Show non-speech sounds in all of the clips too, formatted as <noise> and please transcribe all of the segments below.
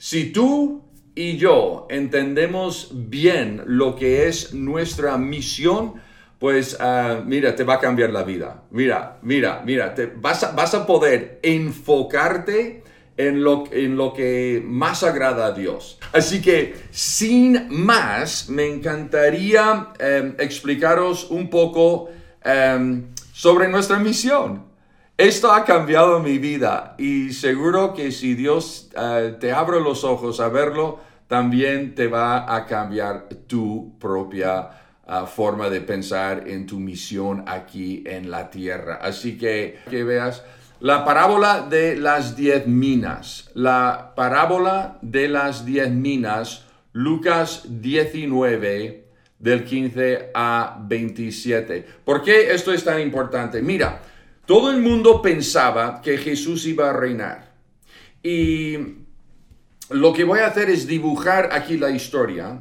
Si tú y yo entendemos bien lo que es nuestra misión, pues ah, mira, te va a cambiar la vida. Mira, mira, mira, te vas, a, vas a poder enfocarte en lo, en lo que más agrada a Dios. Así que, sin más, me encantaría em, explicaros un poco em, sobre nuestra misión. Esto ha cambiado mi vida y seguro que si Dios eh, te abre los ojos a verlo, también te va a cambiar tu propia ah, forma de pensar en tu misión aquí en la tierra. Así que que veas la parábola de las diez minas. La parábola de las diez minas, Lucas 19 del 15 a 27. ¿Por qué esto es tan importante? Mira, todo el mundo pensaba que Jesús iba a reinar. Y lo que voy a hacer es dibujar aquí la historia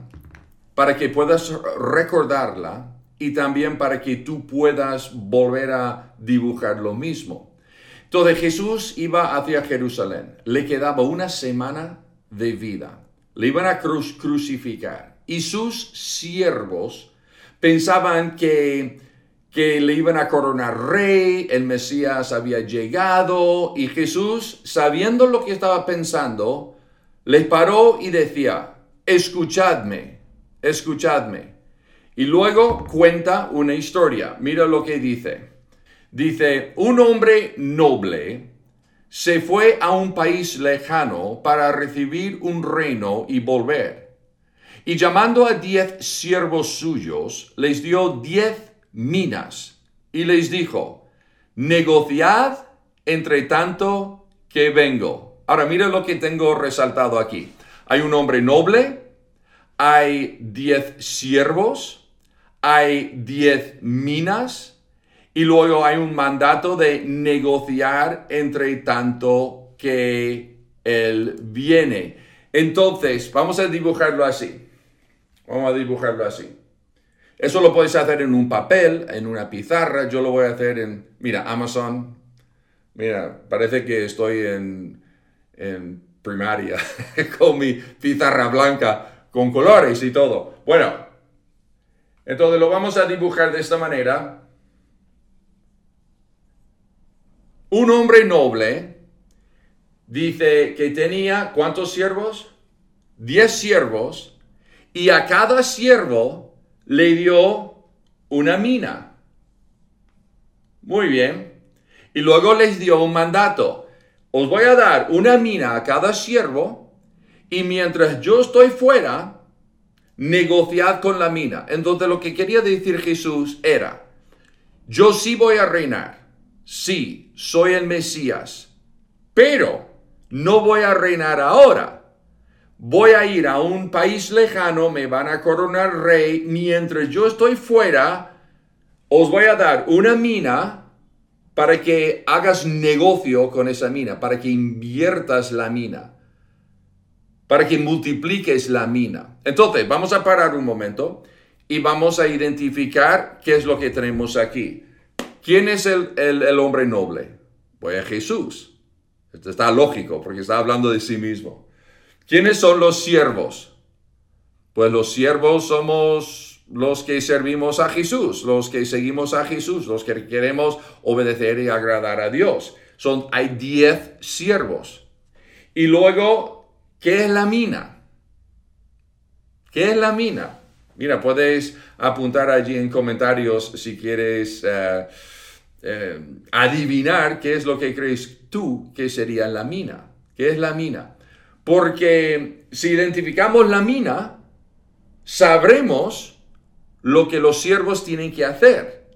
para que puedas recordarla y también para que tú puedas volver a dibujar lo mismo. Entonces Jesús iba hacia Jerusalén. Le quedaba una semana de vida. Le iban a crucificar. Y sus siervos pensaban que que le iban a coronar rey, el Mesías había llegado y Jesús, sabiendo lo que estaba pensando, les paró y decía, escuchadme, escuchadme. Y luego cuenta una historia. Mira lo que dice. Dice, un hombre noble se fue a un país lejano para recibir un reino y volver. Y llamando a diez siervos suyos, les dio diez minas y les dijo, negociad entre tanto que vengo. Ahora mira lo que tengo resaltado aquí. Hay un hombre noble, hay diez siervos, hay diez minas y luego hay un mandato de negociar entre tanto que él viene. Entonces, vamos a dibujarlo así. Vamos a dibujarlo así. Eso lo puedes hacer en un papel, en una pizarra. Yo lo voy a hacer en, mira, Amazon. Mira, parece que estoy en, en primaria <laughs> con mi pizarra blanca con colores y todo. Bueno, entonces lo vamos a dibujar de esta manera. Un hombre noble dice que tenía, ¿cuántos siervos? Diez siervos. Y a cada siervo le dio una mina. Muy bien. Y luego les dio un mandato. Os voy a dar una mina a cada siervo y mientras yo estoy fuera, negociad con la mina. Entonces lo que quería decir Jesús era, yo sí voy a reinar. Sí, soy el Mesías. Pero no voy a reinar ahora voy a ir a un país lejano, me van a coronar rey, mientras yo estoy fuera, os voy a dar una mina para que hagas negocio con esa mina, para que inviertas la mina, para que multipliques la mina. Entonces, vamos a parar un momento y vamos a identificar qué es lo que tenemos aquí. ¿Quién es el, el hombre noble? Pues Jesús. Esto está lógico porque está hablando de sí mismo. ¿Quiénes son los siervos? Pues los siervos somos los que servimos a Jesús, los que seguimos a Jesús, los que queremos obedecer y agradar a Dios. Son, hay diez siervos. Y luego, ¿qué es la mina? ¿Qué es la mina? Mira, puedes apuntar allí en comentarios si quieres eh, eh, adivinar qué es lo que crees tú que sería la mina. ¿Qué es la mina? Porque si identificamos la mina, sabremos lo que los siervos tienen que hacer.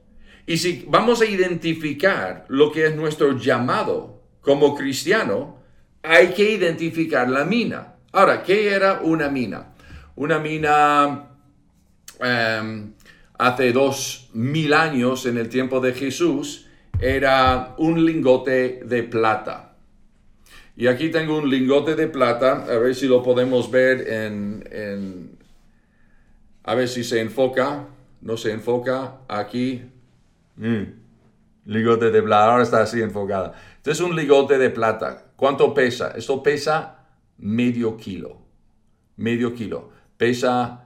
Y si vamos a identificar lo que es nuestro llamado como cristiano, hay que identificar la mina. Ahora, ¿qué era una mina? Una mina em, hace dos mil años, en el tiempo de Jesús, era un lingote de plata. Y aquí tengo un lingote de plata, a ver si lo podemos ver en, a ver si se enfoca, no se enfoca, aquí, mm, lingote de plata, ahora está así enfocada. Este es un lingote de plata. ¿Cuánto pesa? Esto pesa medio kilo. Medio kilo. Pesa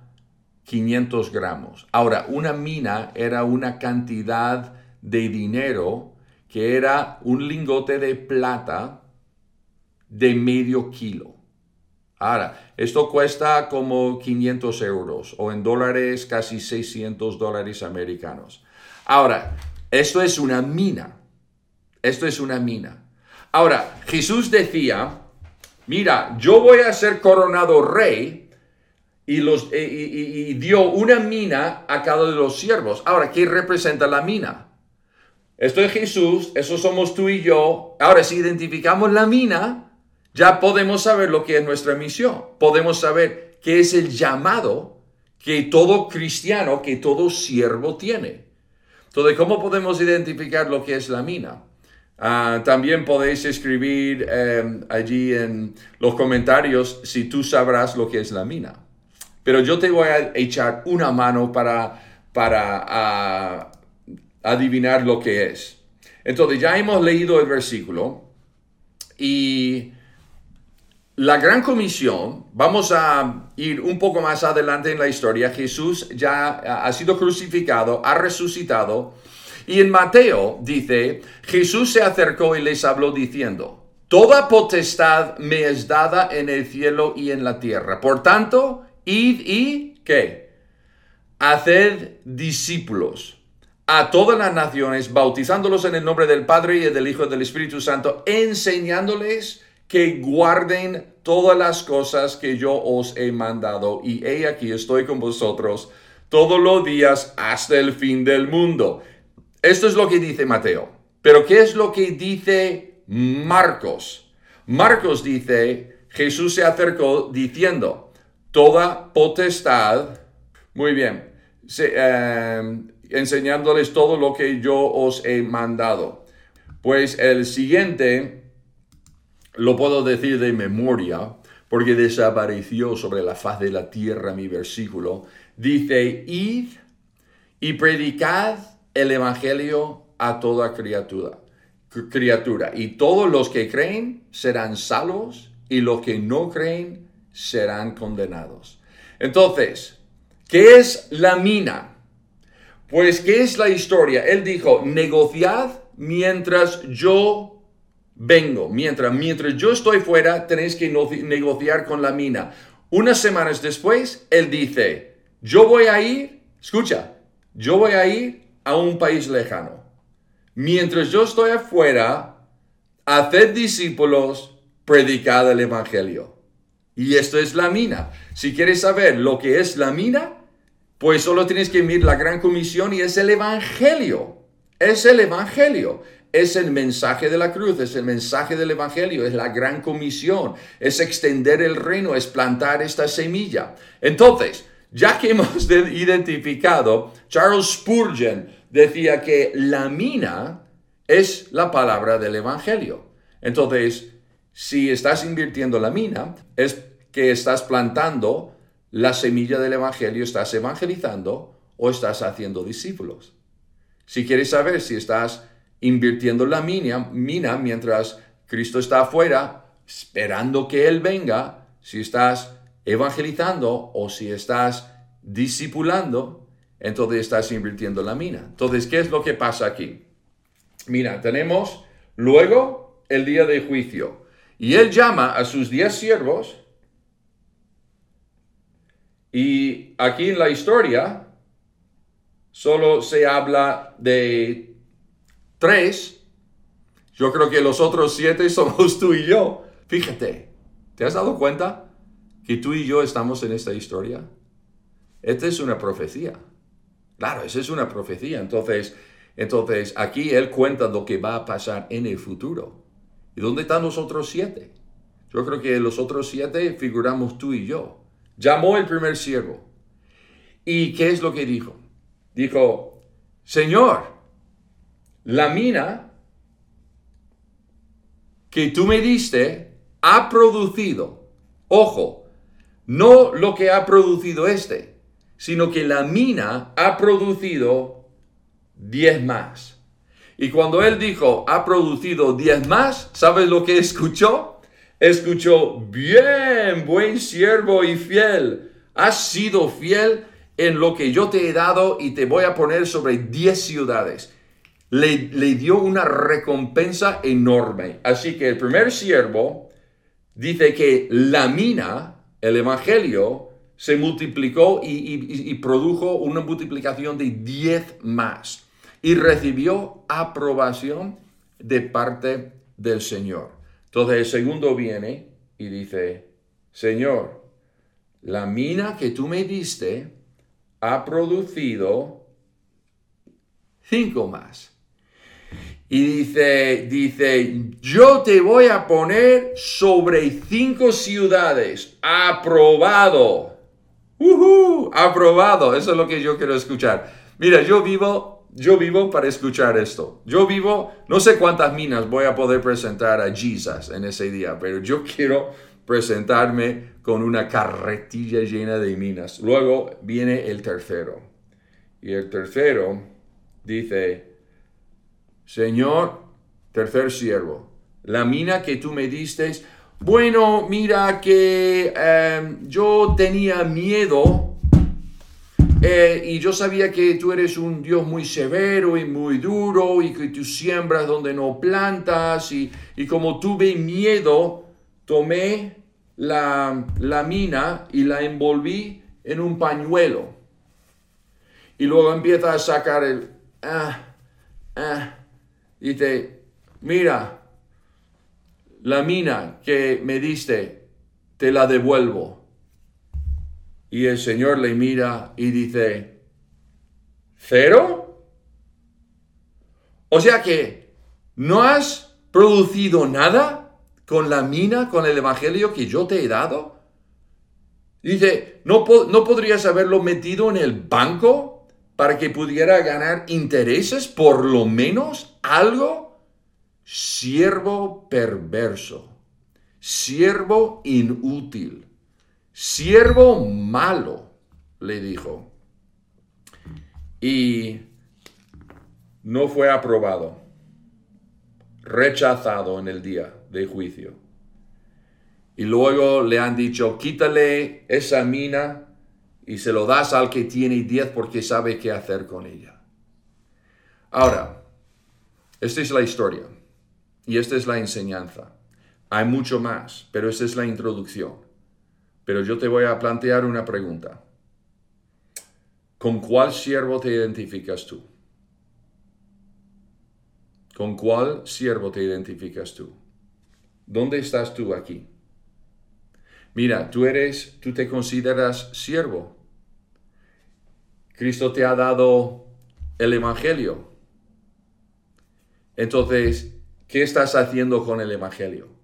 500 gramos. Ahora, una mina era una cantidad de dinero que era un lingote de plata de medio kilo. Ahora, esto cuesta como 500 euros o en dólares casi 600 dólares americanos. Ahora, esto es una mina. Esto es una mina. Ahora, Jesús decía, mira, yo voy a ser coronado rey y, los, y, dio una mina a cada de los siervos. Ahora, ¿qué representa la mina? Esto es Jesús, eso somos tú y yo. Ahora, si identificamos la mina, ya podemos saber lo que es nuestra misión. Podemos saber qué es el llamado que todo cristiano, que todo siervo tiene. Entonces, ¿cómo podemos identificar lo que es la mina? Ah, también podéis escribir em, allí en los comentarios si tú sabrás lo que es la mina. Pero yo te voy a echar una mano para, para ah, adivinar lo que es. Entonces, ya hemos leído el versículo y la gran comisión, vamos a ir un poco más adelante en la historia, Jesús ya ha sido crucificado, ha resucitado, y en Mateo dice, Jesús se acercó y les habló diciendo, Toda potestad me es dada en el cielo y en la tierra. Por tanto, id y, ¿qué? Haced discípulos a todas las naciones, bautizándolos en el nombre del Padre y del Hijo y del Espíritu Santo, enseñándoles que guarden todas las cosas que yo os he mandado, y he aquí estoy con vosotros todos los días hasta el fin del mundo. Esto es lo que dice Mateo. Pero ¿qué es lo que dice Marcos? Marcos dice, Jesús se acercó diciendo, toda potestad, muy bien, eh, enseñándoles todo lo que yo os he mandado. Pues el siguiente lo puedo decir de memoria, porque desapareció sobre la faz de la tierra mi versículo. Dice, id y predicad el Evangelio a toda criatura. criatura. Y todos los que creen serán salvos y los que no creen serán condenados. Entonces, ¿qué es la mina? Pues, ¿qué es la historia? Él dijo, negociad mientras yo vengo. Mientras, mientras yo estoy fuera, tenéis que negociar con la mina. Unas semanas después, él dice, yo voy a ir, escucha, yo voy a ir a un país lejano. Mientras yo estoy afuera, haced discípulos, predicad el Evangelio. Y esto es la mina. Si quieres saber lo que es la mina, pues solo tienes que mirar la gran comisión y es el Evangelio. Es el Evangelio es el mensaje de la cruz, es el mensaje del Evangelio, es la gran comisión, es extender el reino, es plantar esta semilla. Entonces, ya que hemos <laughs> identificado, Charles Spurgeon decía que la mina es la palabra del Evangelio. Entonces, si estás invirtiendo la mina, es que estás plantando la semilla del Evangelio, estás evangelizando o estás haciendo discípulos. Si quieres saber si estás invirtiendo la mina, mina mientras Cristo está afuera, esperando que Él venga, si estás evangelizando o si estás discipulando, entonces estás invirtiendo la mina. Entonces, ¿qué es lo que pasa aquí? Mira, tenemos luego el día de juicio. Y él llama a sus diez siervos. Y aquí en la historia solo se habla de tres, yo creo que los otros siete somos tú y yo. Fíjate, ¿te has dado cuenta que tú y yo estamos en esta historia? Esta es una profecía. Claro, esa es una profecía. Entonces, entonces, aquí él cuenta lo que va a pasar en el futuro. ¿Y dónde están los otros siete? Yo creo que los otros siete figuramos tú y yo. Llamó el primer siervo. ¿Y qué es lo que dijo? Dijo, Señor, la mina que tú me diste ha producido, ojo, no lo que ha producido este, sino que la mina ha producido diez más. Y cuando él dijo, ha producido diez más, ¿sabes lo que escuchó? escuchó, bien, buen siervo y fiel, has sido fiel en lo que yo te he dado y te voy a poner sobre 10 ciudades. Le, dio una recompensa enorme. Así que el primer siervo dice que la mina, el Evangelio, se multiplicó y, produjo una multiplicación de 10 más y recibió aprobación de parte del Señor. Entonces el segundo viene y dice, Señor, la mina que tú me diste ha producido cinco más. Y dice, dice, yo te voy a poner sobre cinco ciudades. Aprobado. Uh aprobado. Eso es lo que yo quiero escuchar. Mira, yo vivo, yo vivo para escuchar esto. Yo vivo, no sé cuántas minas voy a poder presentar a Jesus en ese día, pero yo quiero presentarme con una carretilla llena de minas. Luego viene el tercero. Y el tercero dice, Señor, tercer siervo, la mina que tú me diste, bueno, mira que em, yo tenía miedo eh, y yo sabía que tú eres un Dios muy severo y muy duro y que tú siembras donde no plantas y, y como tuve miedo, tomé la, la mina y la envolví en un pañuelo. Y luego empieza a sacar el... Ah, ah, dice, mira, la mina que me diste, te la devuelvo. Y el Señor le mira y dice, ¿cero? O sea que, ¿no has producido nada con la mina, con el Evangelio que yo te he dado? Dice, ¿no, ¿no podrías haberlo metido en el banco para que pudiera ganar intereses, por lo menos algo, siervo perverso, siervo inútil, siervo malo, le dijo. Y no fue aprobado, rechazado en el día de juicio. Y luego le han dicho, quítale esa mina y se lo das al que tiene 10 porque sabe qué hacer con ella. Ahora, esta es la historia y esta es la enseñanza. Hay mucho más, pero esta es la introducción. Pero yo te voy a plantear una pregunta. ¿Con cuál siervo te identificas tú? ¿Con cuál siervo te identificas tú? ¿Dónde estás tú aquí? Mira, tú eres, tú te consideras siervo. Cristo te ha dado el Evangelio. Entonces, ¿qué estás haciendo con el Evangelio?